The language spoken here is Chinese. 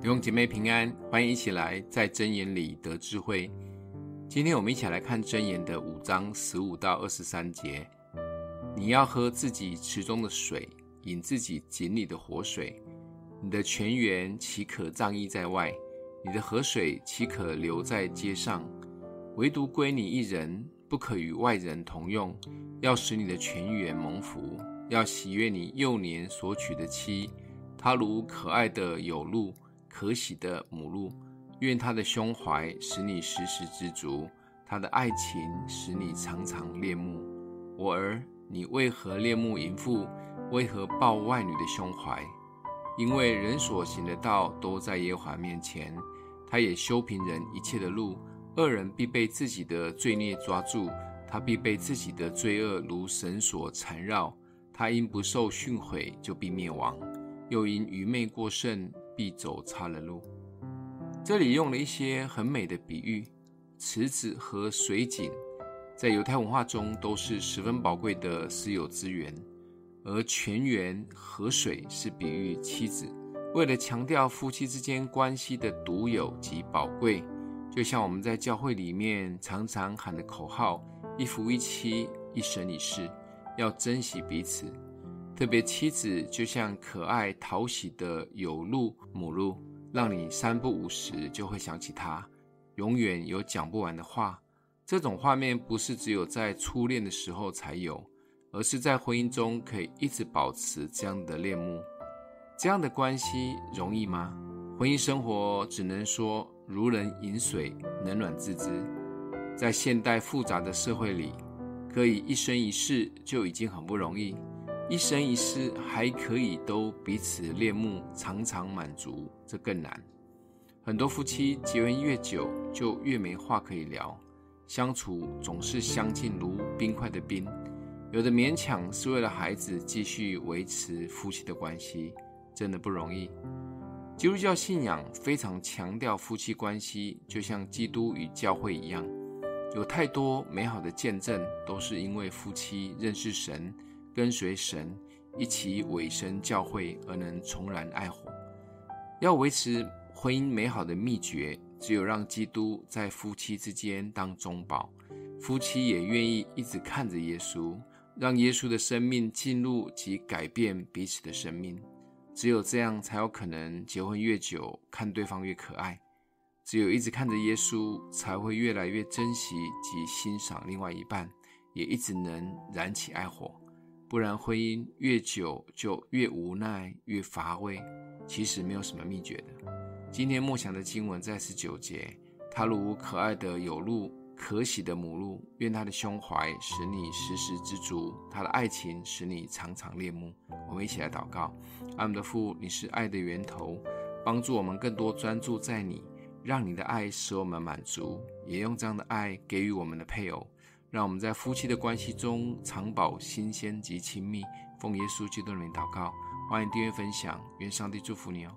弟兄姐妹平安，欢迎一起来在箴言里得智慧。今天我们一起来看箴言的五章十五到二十三节。你要喝自己池中的水，饮自己井里的活水。你的泉源岂可仗义在外？你的河水岂可流在街上？唯独归你一人，不可与外人同用。要使你的泉源蒙福，要喜悦你幼年所娶的妻。她如可爱的有鹿，可喜的母鹿。愿她的胸怀使你时时知足，她的爱情使你常常恋慕。我儿，你为何恋慕淫妇？为何抱外女的胸怀？因为人所行的道都在耶和华面前，他也修平人一切的路。恶人必被自己的罪孽抓住，他必被自己的罪恶如绳索缠绕。他因不受训诲，就必灭亡。又因愚昧过甚，必走差了路。这里用了一些很美的比喻，池子和水井，在犹太文化中都是十分宝贵的私有资源，而泉源河水是比喻妻子。为了强调夫妻之间关系的独有及宝贵，就像我们在教会里面常常喊的口号：一夫一妻，一生一世，要珍惜彼此。特别妻子就像可爱讨喜的有鹿母鹿，让你三不五时就会想起她，永远有讲不完的话。这种画面不是只有在初恋的时候才有，而是在婚姻中可以一直保持这样的恋慕。这样的关系容易吗？婚姻生活只能说如人饮水，冷暖自知。在现代复杂的社会里，可以一生一世就已经很不容易。一生一世还可以都彼此恋慕，常常满足，这更难。很多夫妻结婚越久，就越没话可以聊，相处总是相敬如冰块的冰。有的勉强是为了孩子继续维持夫妻的关系，真的不容易。基督教信仰非常强调夫妻关系，就像基督与教会一样，有太多美好的见证，都是因为夫妻认识神。跟随神一起委身教会，而能重燃爱火。要维持婚姻美好的秘诀，只有让基督在夫妻之间当中保，夫妻也愿意一直看着耶稣，让耶稣的生命进入及改变彼此的生命。只有这样，才有可能结婚越久，看对方越可爱。只有一直看着耶稣，才会越来越珍惜及欣赏另外一半，也一直能燃起爱火。不然，婚姻越久就越无奈、越乏味。其实没有什么秘诀的。今天默想的经文在十九节，他如可爱的有鹿，可喜的母鹿，愿他的胸怀使你时时知足，他的爱情使你常常恋慕。我们一起来祷告：爱我们的父，你是爱的源头，帮助我们更多专注在你，让你的爱使我们满足，也用这样的爱给予我们的配偶。让我们在夫妻的关系中常保新鲜及亲密。奉耶稣基督的名祷告，欢迎订阅分享，愿上帝祝福你哦。